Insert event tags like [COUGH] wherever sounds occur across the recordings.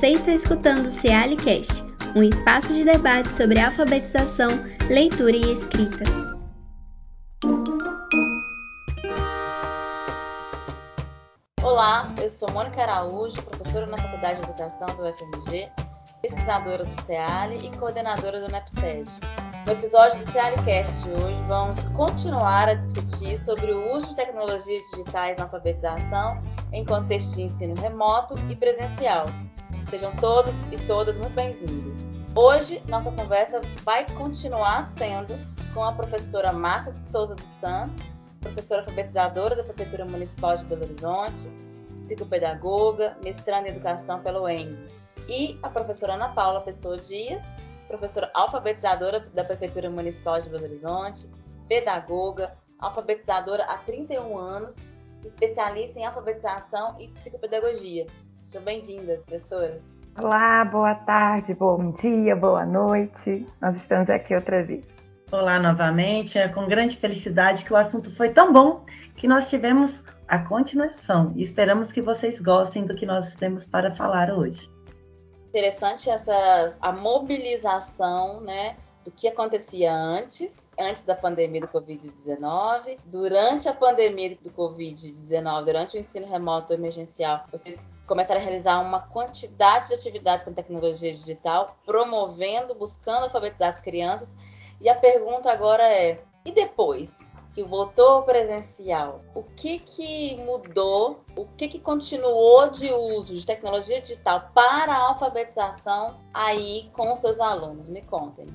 Você está escutando o Cealicast, um espaço de debate sobre alfabetização, leitura e escrita. Olá, eu sou Mônica Araújo, professora na Faculdade de Educação do UFMG, pesquisadora do CEALI e coordenadora do NEPSED. No episódio do CEALIcast de hoje, vamos continuar a discutir sobre o uso de tecnologias digitais na alfabetização em contexto de ensino remoto e presencial. Sejam todos e todas muito bem-vindos. Hoje, nossa conversa vai continuar sendo com a professora Márcia de Souza dos Santos, professora alfabetizadora da Prefeitura Municipal de Belo Horizonte, psicopedagoga, mestrando em Educação pela UEM, e a professora Ana Paula Pessoa Dias, professora alfabetizadora da Prefeitura Municipal de Belo Horizonte, pedagoga, alfabetizadora há 31 anos, especialista em alfabetização e psicopedagogia. Sejam bem-vindas, professoras. Olá, boa tarde, bom dia, boa noite. Nós estamos aqui outra vez. Olá novamente, é com grande felicidade que o assunto foi tão bom que nós tivemos a continuação e esperamos que vocês gostem do que nós temos para falar hoje. Interessante essas, a mobilização, né, do que acontecia antes, antes da pandemia do Covid-19, durante a pandemia do Covid-19, durante o ensino remoto emergencial, vocês começaram a realizar uma quantidade de atividades com tecnologia digital, promovendo, buscando alfabetizar as crianças. E a pergunta agora é: e depois? que voltou presencial, o que que mudou, o que que continuou de uso de tecnologia digital para a alfabetização aí com os seus alunos? Me contem.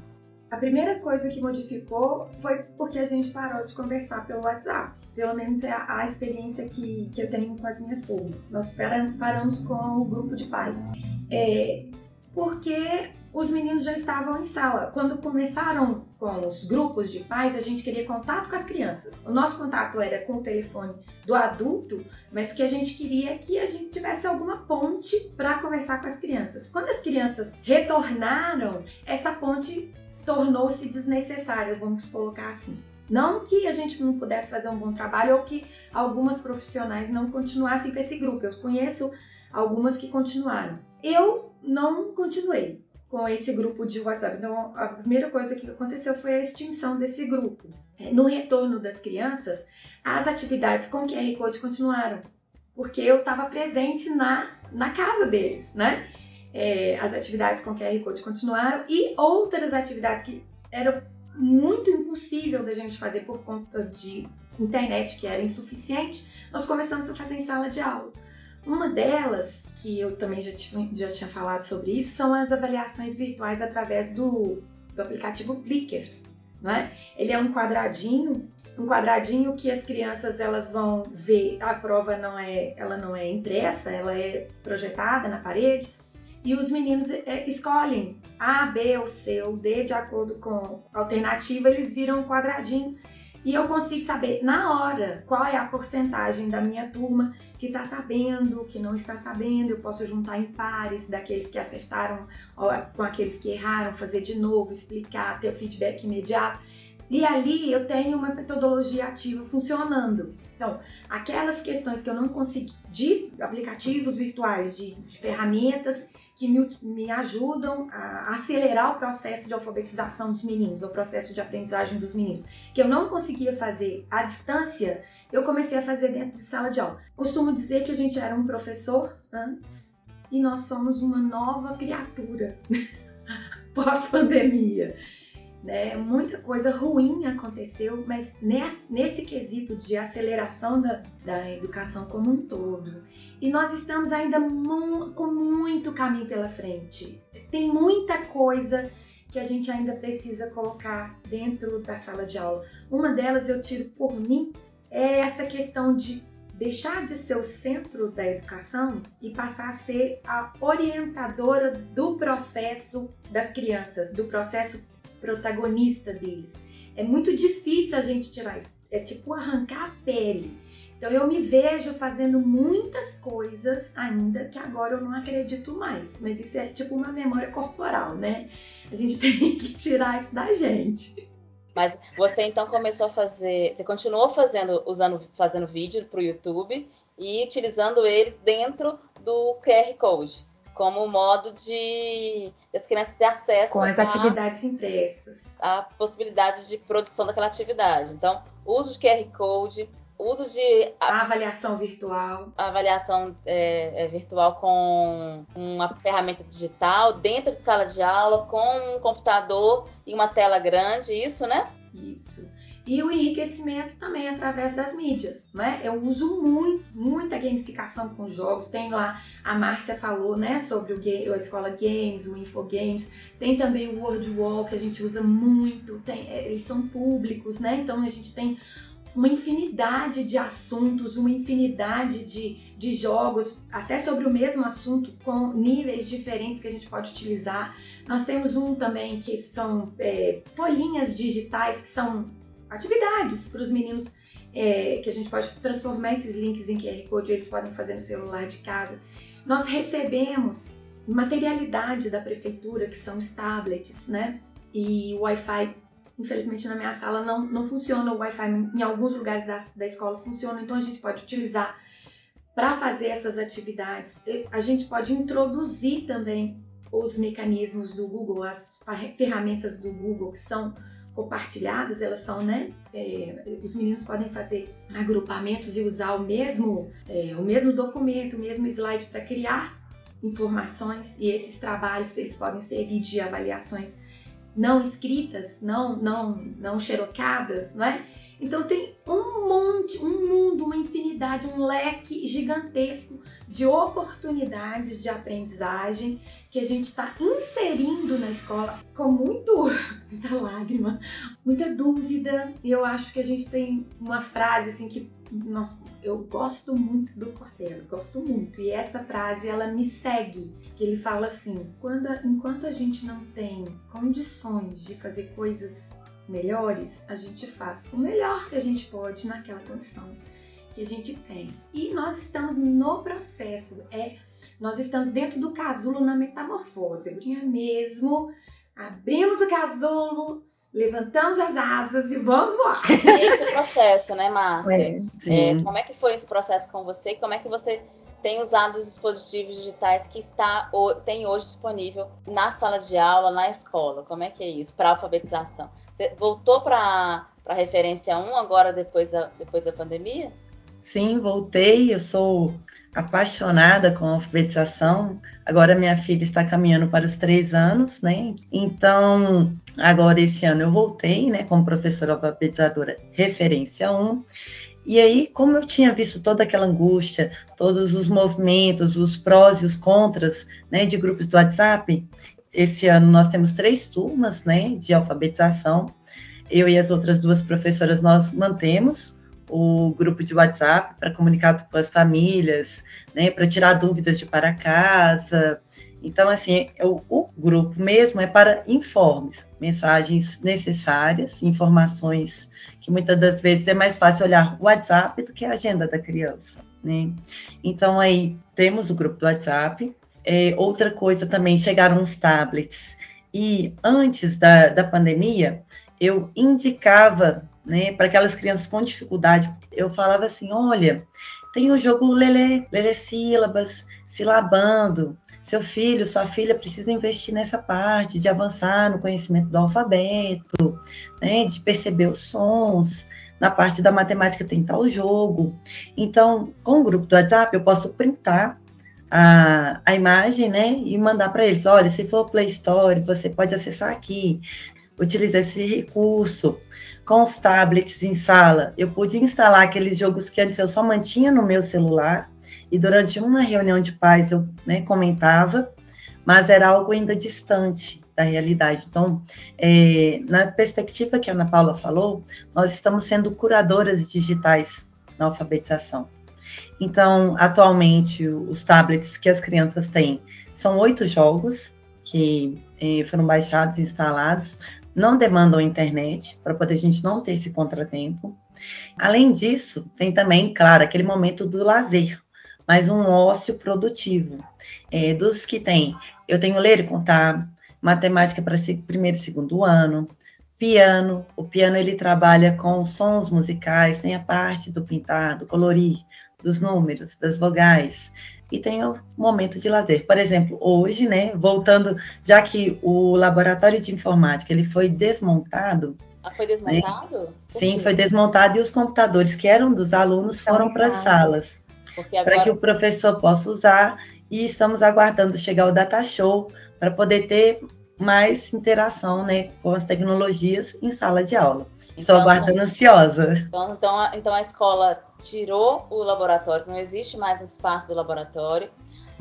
A primeira coisa que modificou foi porque a gente parou de conversar pelo WhatsApp. Pelo menos é a, a experiência que, que eu tenho com as minhas turmas. Nós paramos com o grupo de pais. É, porque os meninos já estavam em sala. Quando começaram com os grupos de pais, a gente queria contato com as crianças. O nosso contato era com o telefone do adulto, mas o que a gente queria é que a gente tivesse alguma ponte para conversar com as crianças. Quando as crianças retornaram, essa ponte tornou-se desnecessária, vamos colocar assim. Não que a gente não pudesse fazer um bom trabalho ou que algumas profissionais não continuassem com esse grupo. Eu conheço algumas que continuaram. Eu não continuei com esse grupo de WhatsApp. Então, a primeira coisa que aconteceu foi a extinção desse grupo. No retorno das crianças, as atividades com QR Code continuaram, porque eu estava presente na, na casa deles, né? É, as atividades com QR Code continuaram e outras atividades que eram muito impossível da gente fazer por conta de internet que era insuficiente, nós começamos a fazer em sala de aula. Uma delas, que eu também já tinha, já tinha falado sobre isso, são as avaliações virtuais através do, do aplicativo Blickers. Né? Ele é um quadradinho, um quadradinho que as crianças elas vão ver. A prova não é, ela não é impressa, ela é projetada na parede e os meninos é, escolhem A, B ou C ou D de acordo com a alternativa, eles viram um quadradinho e eu consigo saber na hora qual é a porcentagem da minha turma que está sabendo, que não está sabendo. Eu posso juntar em pares daqueles que acertaram com aqueles que erraram, fazer de novo, explicar, ter o feedback imediato. E ali eu tenho uma metodologia ativa funcionando. Então, aquelas questões que eu não consegui, de aplicativos virtuais, de, de ferramentas que me, me, ajudam a acelerar o processo de alfabetização dos meninos, o processo de aprendizagem dos meninos, que eu não conseguia fazer à distância, eu comecei a fazer dentro de sala de aula. Costumo dizer que a gente era um professor antes e nós somos uma nova criatura [LAUGHS] pós-pandemia. Né? Muita coisa ruim aconteceu, mas nesse, nesse quesito de aceleração da, da, educação como um todo. E nós estamos ainda mu com muito caminho pela frente. Tem muita coisa que a gente ainda precisa colocar dentro da sala de aula. Uma delas eu tiro por mim é essa questão de deixar de ser o centro da educação e passar a ser a orientadora do processo das crianças, do processo protagonista deles. É muito difícil a gente tirar isso. É tipo arrancar a pele. Então eu me vejo fazendo muitas coisas ainda que agora eu não acredito mais. Mas isso é tipo uma memória corporal, né? A gente [LAUGHS] tem que tirar isso da gente. Mas você então começou a fazer, você continuou fazendo, usando, fazendo vídeo para o YouTube e utilizando eles dentro do QR Code. Como modo de as crianças ter acesso com as a, atividades impressas, a possibilidade de produção daquela atividade. Então, uso de QR Code, uso de a avaliação virtual, a avaliação é, é, virtual com uma ferramenta digital dentro de sala de aula, com um computador e uma tela grande, isso, né? Isso. E o enriquecimento também através das mídias, né? Eu uso muito, muita gamificação com jogos. Tem lá, a Márcia falou, né, sobre o a escola Games, o Infogames. Tem também o World Wall, que a gente usa muito. Tem, é, eles são públicos, né? Então a gente tem uma infinidade de assuntos, uma infinidade de, de jogos, até sobre o mesmo assunto, com níveis diferentes que a gente pode utilizar. Nós temos um também que são é, folhinhas digitais, que são atividades para os meninos é, que a gente pode transformar esses links em QR Code, eles podem fazer no celular de casa. Nós recebemos materialidade da prefeitura, que são os tablets, né? E o Wi-Fi, infelizmente na minha sala não, não funciona, o Wi-Fi em alguns lugares da, da escola funciona, então a gente pode utilizar para fazer essas atividades. A gente pode introduzir também os mecanismos do Google, as ferramentas do Google, que são compartilhadas, elas são, né? É, os meninos podem fazer agrupamentos e usar o mesmo, é, o mesmo documento, o mesmo slide para criar informações e esses trabalhos eles podem servir de avaliações não escritas, não não não xerocadas, não é? Então tem um monte, um mundo, uma infinidade, um leque gigantesco de oportunidades de aprendizagem que a gente está inserindo na escola com muito, [LAUGHS] muita lágrima, muita dúvida. E eu acho que a gente tem uma frase assim que nós, eu gosto muito do Cortella, gosto muito. E essa frase ela me segue, que ele fala assim: quando, enquanto a gente não tem condições de fazer coisas melhores, a gente faz o melhor que a gente pode naquela condição que a gente tem. E nós estamos no processo, é, nós estamos dentro do casulo na metamorfose. Brinha mesmo, abrimos o casulo, levantamos as asas e vamos voar. [LAUGHS] E esse é o processo, né, Márcia? É, é, como é que foi esse processo com você? Como é que você tem usado os dispositivos digitais que está, tem hoje disponível na sala de aula, na escola. Como é que é isso? Para alfabetização. Você voltou para a referência 1 agora, depois da, depois da pandemia? Sim, voltei. Eu sou apaixonada com a alfabetização. Agora minha filha está caminhando para os três anos, né? Então, agora esse ano eu voltei, né, como professora alfabetizadora referência 1. E aí, como eu tinha visto toda aquela angústia, todos os movimentos, os prós e os contras, né, de grupos do WhatsApp, esse ano nós temos três turmas, né, de alfabetização. Eu e as outras duas professoras nós mantemos o grupo de WhatsApp para comunicar com as famílias, né, para tirar dúvidas de para casa. Então, assim, o, o grupo mesmo é para informes, mensagens necessárias, informações que muitas das vezes é mais fácil olhar o WhatsApp do que a agenda da criança, né? Então aí temos o grupo do WhatsApp. É, outra coisa também, chegaram os tablets. E antes da, da pandemia, eu indicava né, para aquelas crianças com dificuldade, eu falava assim, olha, tem o jogo Lele, Lele Sílabas, Silabando, seu filho, sua filha precisa investir nessa parte de avançar no conhecimento do alfabeto, né, de perceber os sons. Na parte da matemática tem tal jogo. Então, com o grupo do WhatsApp, eu posso printar a, a imagem, né, e mandar para eles. Olha, se for Play Store, você pode acessar aqui. Utilizar esse recurso. Com os tablets em sala, eu pude instalar aqueles jogos que antes eu só mantinha no meu celular e durante uma reunião de pais eu né, comentava, mas era algo ainda distante da realidade. Então, é, na perspectiva que a Ana Paula falou, nós estamos sendo curadoras digitais na alfabetização. Então, atualmente, os tablets que as crianças têm são oito jogos que é, foram baixados e instalados, não demandam internet, para poder a gente não ter esse contratempo. Além disso, tem também, claro, aquele momento do lazer, mas um ócio produtivo. É, dos que tem, eu tenho ler e contar, matemática para primeiro e segundo ano, piano. O piano ele trabalha com sons musicais, tem a parte do pintar, do colorir, dos números, das vogais. E tem o momento de lazer. Por exemplo, hoje, né, voltando, já que o laboratório de informática ele foi desmontado. Ah, foi desmontado? Né? Sim, foi desmontado e os computadores que eram dos alunos foram para as salas. Agora... Para que o professor possa usar e estamos aguardando chegar o data show para poder ter mais interação né, com as tecnologias em sala de aula. Então, Estou aguardando ansiosa. Então, então, a, então a escola tirou o laboratório, não existe mais espaço do laboratório.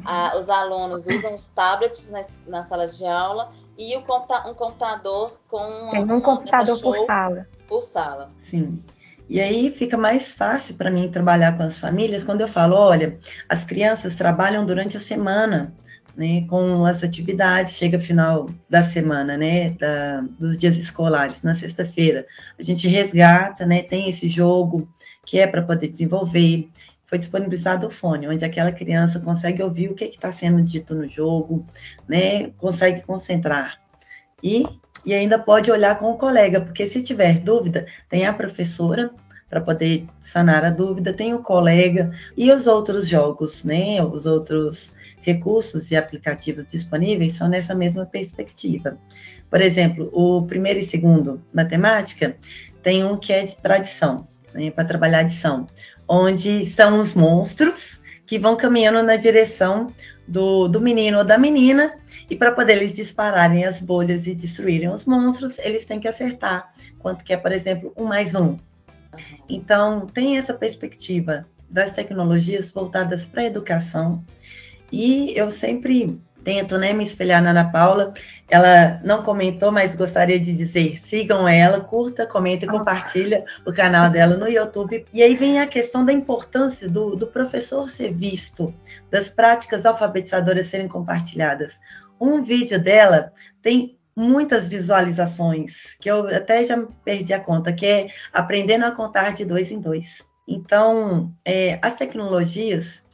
Ah, os alunos usam os tablets na, na, sala de aula e o computa um computador com Tem um computador por sala. Por sala. Sim. E aí fica mais fácil para mim trabalhar com as famílias quando eu falo, olha, as crianças trabalham durante a semana né, com as atividades, chega final da semana, né, da, dos dias escolares, na sexta-feira, a gente resgata, né, tem esse jogo que é para poder desenvolver, foi disponibilizado o fone, onde aquela criança consegue ouvir o que está sendo dito no jogo, né, consegue concentrar. E, e ainda pode olhar com o colega, porque se tiver dúvida, tem a professora para poder sanar a dúvida, tem o colega e os outros jogos, né, os outros recursos e aplicativos disponíveis são nessa mesma perspectiva. Por exemplo, o primeiro e segundo, matemática, tem um que é para adição, né, para trabalhar adição, onde são os monstros que vão caminhando na direção do, do menino ou da menina, e para poder eles dispararem as bolhas e destruírem os monstros, eles têm que acertar quanto que é, por exemplo, um mais um. Então, tem essa perspectiva das tecnologias voltadas para a educação, e eu sempre tento né, me espelhar na Ana Paula. Ela não comentou, mas gostaria de dizer: sigam ela, curta, comenta e compartilha o canal dela no YouTube. E aí vem a questão da importância do, do professor ser visto, das práticas alfabetizadoras serem compartilhadas. Um vídeo dela tem muitas visualizações, que eu até já perdi a conta, que é aprendendo a contar de dois em dois. Então, é, as tecnologias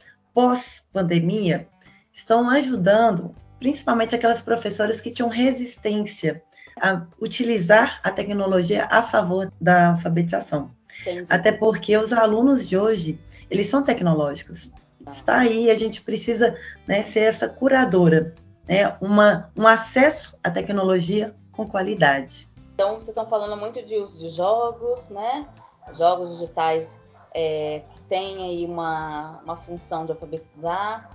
pós-pandemia estão ajudando, principalmente aquelas professoras que tinham resistência a utilizar a tecnologia a favor da alfabetização. Entendi. Até porque os alunos de hoje, eles são tecnológicos. Está aí, a gente precisa né, ser essa curadora, né, uma, um acesso à tecnologia com qualidade. Então, vocês estão falando muito de uso de jogos, né? Jogos digitais é, têm aí uma, uma função de alfabetizar,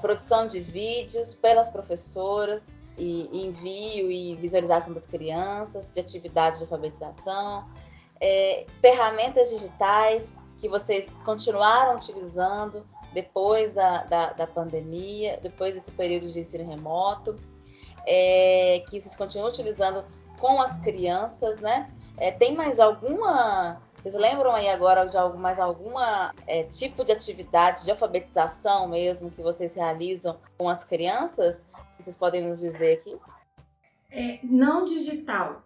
produção de vídeos pelas professoras e envio e visualização das crianças, de atividades de alfabetização, é, ferramentas digitais que vocês continuaram utilizando depois da, da, da pandemia, depois desse período de ensino remoto, é, que vocês continuam utilizando com as crianças, né? É, tem mais alguma vocês lembram aí agora de mais alguma é, tipo de atividade de alfabetização mesmo que vocês realizam com as crianças? Vocês podem nos dizer aqui? É, não digital.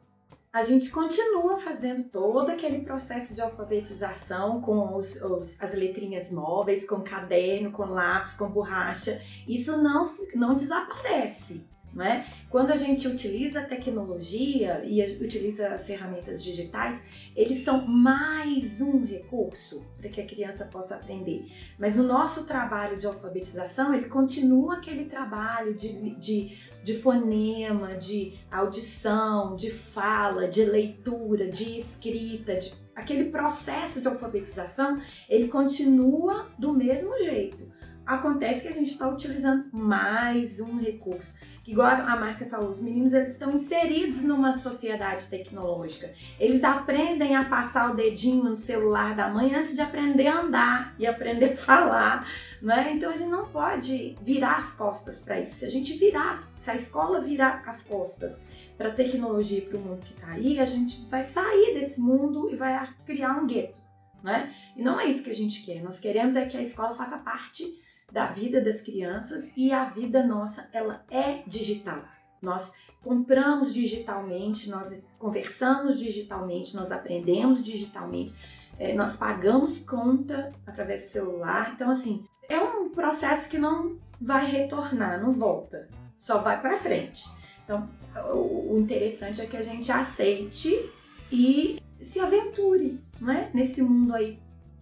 A gente continua fazendo todo aquele processo de alfabetização com os, os, as letrinhas móveis, com caderno, com lápis, com borracha. Isso não, não desaparece. Né? Quando a gente utiliza tecnologia e utiliza as ferramentas digitais, eles são mais um recurso para que a criança possa aprender. Mas o nosso trabalho de alfabetização, ele continua aquele trabalho de, de, de fonema, de audição, de fala, de leitura, de escrita, de, aquele processo de alfabetização, ele continua do mesmo jeito. Acontece que a gente está utilizando mais um recurso igual a Márcia falou, os meninos eles estão inseridos numa sociedade tecnológica. Eles aprendem a passar o dedinho no celular da mãe antes de aprender a andar e aprender a falar, né? Então a gente não pode virar as costas para isso. Se a gente virar, se a escola virar as costas para a tecnologia e para o mundo que está aí, a gente vai sair desse mundo e vai criar um gueto, né? E não é isso que a gente quer. Nós queremos é que a escola faça parte da vida das crianças e a vida nossa ela é digital. Nós compramos digitalmente, nós conversamos digitalmente, nós aprendemos digitalmente, é, nós pagamos conta através do celular. Então, assim, é um processo que não vai retornar, não volta, só vai para frente. Então, o interessante é que a gente aceite e se aventure, não é? Nesse mundo aí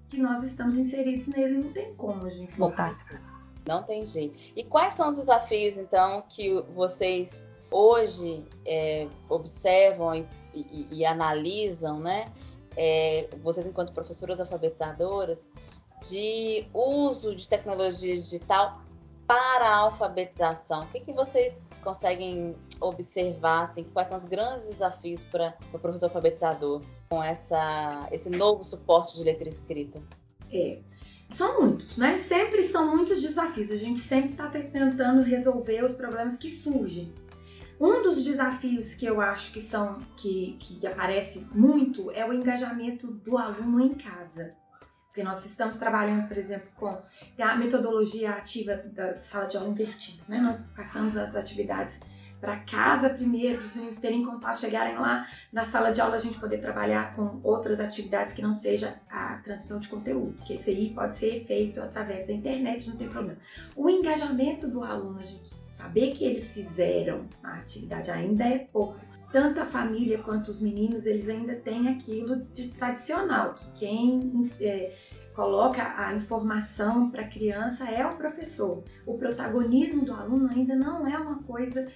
que nós estamos inseridos nele, não tem como a gente voltar. Não tem jeito. E quais são os desafios, então, que vocês hoje é, observam e, e, e, analisam, né? É, vocês, enquanto professoras alfabetizadoras, de uso de tecnologia digital para a alfabetização. O que, que vocês conseguem observar, assim, quais são os grandes desafios para o professor alfabetizador com essa, esse novo suporte de leitura escrita? É, são muitos, né? Sempre são muitos desafios. A gente sempre está tentando resolver os problemas que surgem. Um dos desafios que eu acho que são que, que aparece muito é o engajamento do aluno em casa. Porque nós estamos trabalhando, por exemplo, com a metodologia ativa da sala de aula invertida. Né? Nós passamos as atividades para casa primeiro, para os meninos terem contato, chegarem lá na sala de aula, a gente poder trabalhar com outras atividades que não seja a transmissão de conteúdo, porque esse aí pode ser feito através da internet, não tem problema. O engajamento do aluno, a gente saber que eles fizeram a atividade ainda é pouco tanto a família quanto os meninos, eles ainda têm aquilo de tradicional, que quem é, coloca a informação para a criança é o professor. O protagonismo do aluno ainda não é uma coisa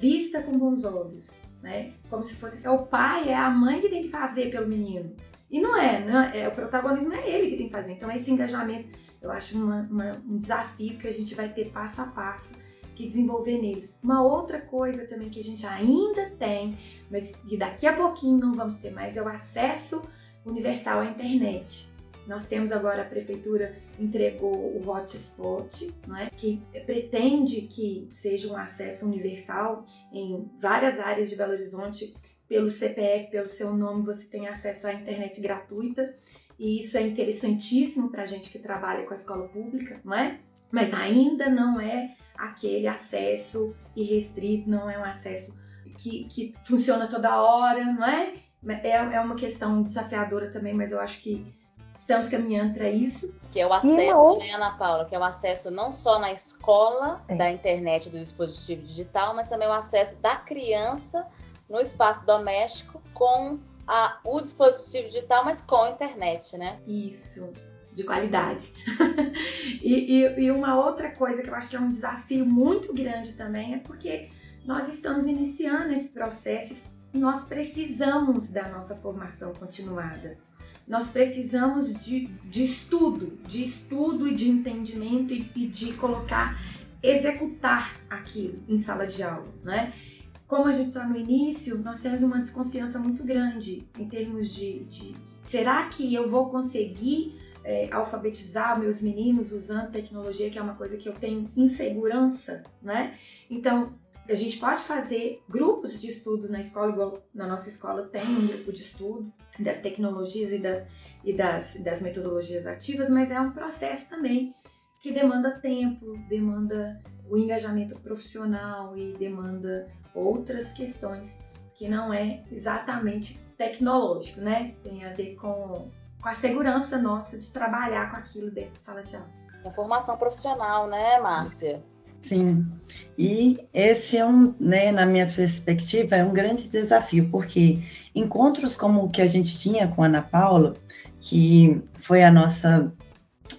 vista com bons olhos, né? Como se fosse é o pai, é a mãe que tem que fazer pelo menino. E não é, né? É, o protagonismo é ele que tem que fazer. Então, esse engajamento, eu acho uma, uma, um desafio que a gente vai ter passo a passo que desenvolver neles. Uma outra coisa também que a gente ainda tem, mas que daqui a pouquinho não vamos ter mais, é o acesso universal à internet. Nós temos agora a prefeitura entregou o hotspot, né, que pretende que seja um acesso universal em várias áreas de Belo Horizonte. Pelo CPF, pelo seu nome, você tem acesso à internet gratuita. E isso é interessantíssimo para a gente que trabalha com a escola pública, não é? Mas ainda não é aquele acesso irrestrito, não é um acesso que, que funciona toda hora, não é? é? É uma questão desafiadora também, mas eu acho que estamos caminhando para isso. Que é o acesso, né, Ana Paula? Que é o acesso não só na escola é. da internet do dispositivo digital, mas também o acesso da criança no espaço doméstico com a, o dispositivo digital, mas com a internet, né? Isso de qualidade. [LAUGHS] e, e, e, uma outra coisa que eu acho que é um desafio muito grande também é porque nós estamos iniciando esse processo e nós precisamos da nossa formação continuada. Nós precisamos de, de estudo, de estudo e de entendimento e, e de colocar, executar aquilo em sala de aula, né? Como a gente está no início, nós temos uma desconfiança muito grande em termos de, de será que eu vou conseguir é, alfabetizar meus meninos usando tecnologia, que é uma coisa que eu tenho insegurança, né? Então, a gente pode fazer grupos de estudos na escola, igual na nossa escola tem um grupo de estudo das tecnologias e das, e das, das metodologias ativas, mas é um processo também que demanda tempo, demanda o engajamento profissional e demanda outras questões que não é exatamente tecnológico, né? Tem a ver com com a segurança nossa de trabalhar com aquilo dentro da sala de aula. Com formação profissional, né, Márcia? Sim. E esse é um, né, na minha perspectiva, é um grande desafio, porque encontros como o que a gente tinha com a Ana Paula, que foi a nossa,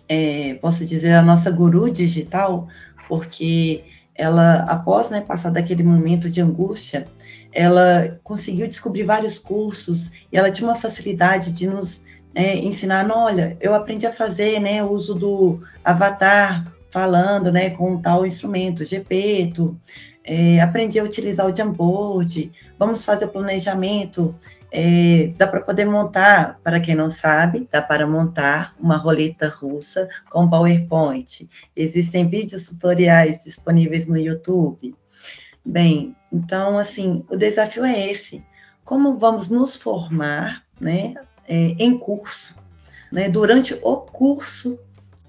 é, posso dizer, a nossa guru digital, porque ela, após né, passar daquele momento de angústia, ela conseguiu descobrir vários cursos e ela tinha uma facilidade de nos é, ensinar, olha, eu aprendi a fazer né, o uso do avatar falando né, com tal instrumento, GPeto, é, aprendi a utilizar o Jamboard, vamos fazer o planejamento, é, dá para poder montar, para quem não sabe, dá para montar uma roleta russa com PowerPoint. Existem vídeos tutoriais disponíveis no YouTube. Bem, então, assim, o desafio é esse. Como vamos nos formar, né, é, em curso, né, durante o curso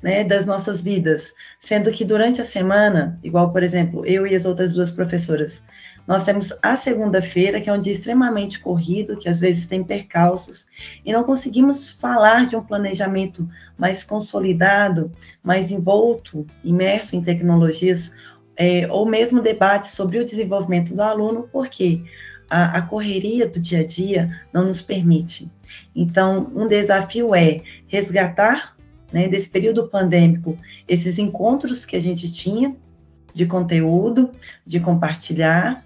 né, das nossas vidas, sendo que durante a semana, igual por exemplo, eu e as outras duas professoras, nós temos a segunda-feira, que é um dia extremamente corrido, que às vezes tem percalços, e não conseguimos falar de um planejamento mais consolidado, mais envolto, imerso em tecnologias, é, ou mesmo debate sobre o desenvolvimento do aluno, porque a, a correria do dia a dia não nos permite. Então, um desafio é resgatar né, desse período pandêmico, esses encontros que a gente tinha de conteúdo, de compartilhar,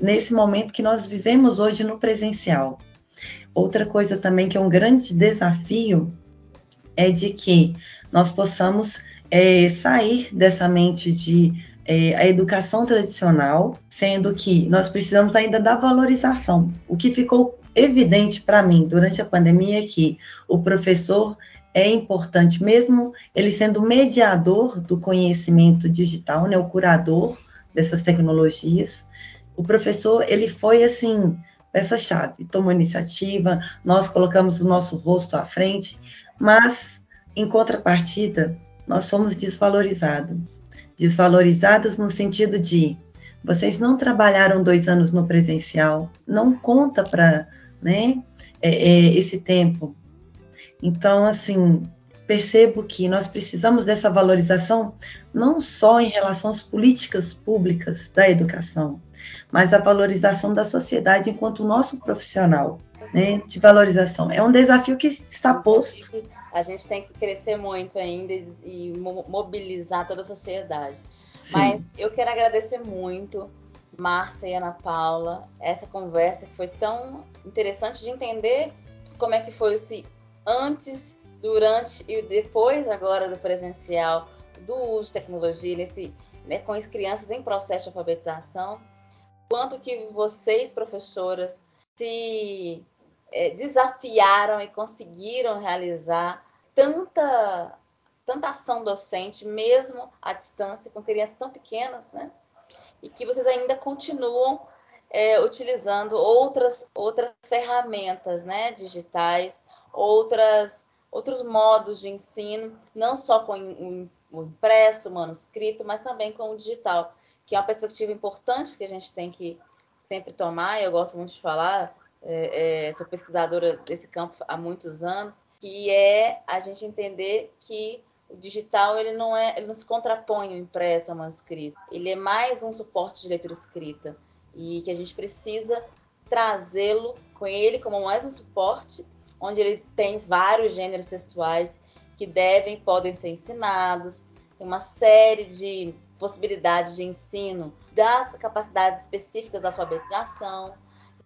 nesse momento que nós vivemos hoje no presencial. Outra coisa também que é um grande desafio é de que nós possamos é, sair dessa mente de é, a educação tradicional, sendo que nós precisamos ainda da valorização. O que ficou evidente para mim durante a pandemia é que o professor é importante, mesmo ele sendo mediador do conhecimento digital, né, o curador dessas tecnologias. O professor, ele foi assim, essa chave, tomou iniciativa, nós colocamos o nosso rosto à frente, mas em contrapartida, nós somos desvalorizados. Desvalorizados no sentido de vocês não trabalharam dois anos no presencial, não conta para né, é, é, esse tempo. Então, assim, percebo que nós precisamos dessa valorização não só em relação às políticas públicas da educação, mas a valorização da sociedade enquanto nosso profissional, né, de valorização. É um desafio que está posto. A gente tem que crescer muito ainda e mobilizar toda a sociedade. Sim. Mas eu quero agradecer muito, Márcia e Ana Paula, essa conversa que foi tão interessante de entender como é que foi esse antes, durante e depois agora do presencial, do uso de tecnologia nesse, né, com as crianças em processo de alfabetização, quanto que vocês, professoras, se é, desafiaram e conseguiram realizar tanta, tanta ação docente, mesmo à distância, com crianças tão pequenas, né? E que vocês ainda continuam é, utilizando outras, outras ferramentas né, digitais, outras, outros modos de ensino, não só com o impresso, o manuscrito, mas também com o digital, que é uma perspectiva importante que a gente tem que sempre tomar, eu gosto muito de falar, é, é, sou pesquisadora desse campo há muitos anos, que é a gente entender que o digital ele não é, ele não se contrapõe ao impresso ao manuscrito. Ele é mais um suporte de leitura escrita e que a gente precisa trazê-lo com ele como mais um suporte, onde ele tem vários gêneros textuais que devem podem ser ensinados, tem uma série de possibilidades de ensino das capacidades específicas da alfabetização.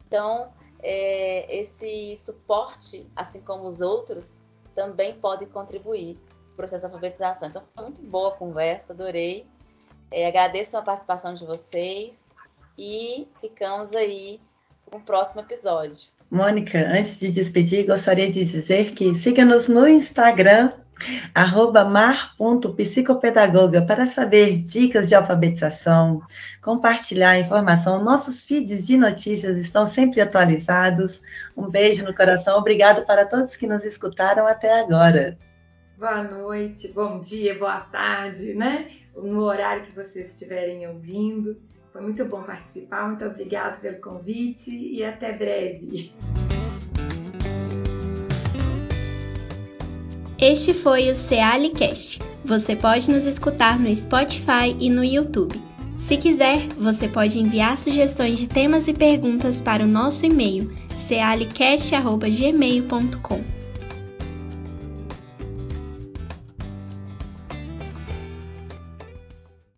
Então, é, esse suporte, assim como os outros, também pode contribuir para o processo de alfabetização. Então, foi muito boa a conversa, adorei. É, agradeço a participação de vocês e ficamos aí com o próximo episódio. Mônica, antes de despedir, gostaria de dizer que siga-nos no Instagram, arroba mar.psicopedagoga para saber dicas de alfabetização, compartilhar informação. Nossos feeds de notícias estão sempre atualizados. Um beijo no coração. Obrigado para todos que nos escutaram até agora. Boa noite, bom dia, boa tarde, né? No horário que vocês estiverem ouvindo. Foi muito bom participar. Muito obrigado pelo convite e até breve. Este foi o Cealicast. Você pode nos escutar no Spotify e no YouTube. Se quiser, você pode enviar sugestões de temas e perguntas para o nosso e-mail cealicast.gmail.com.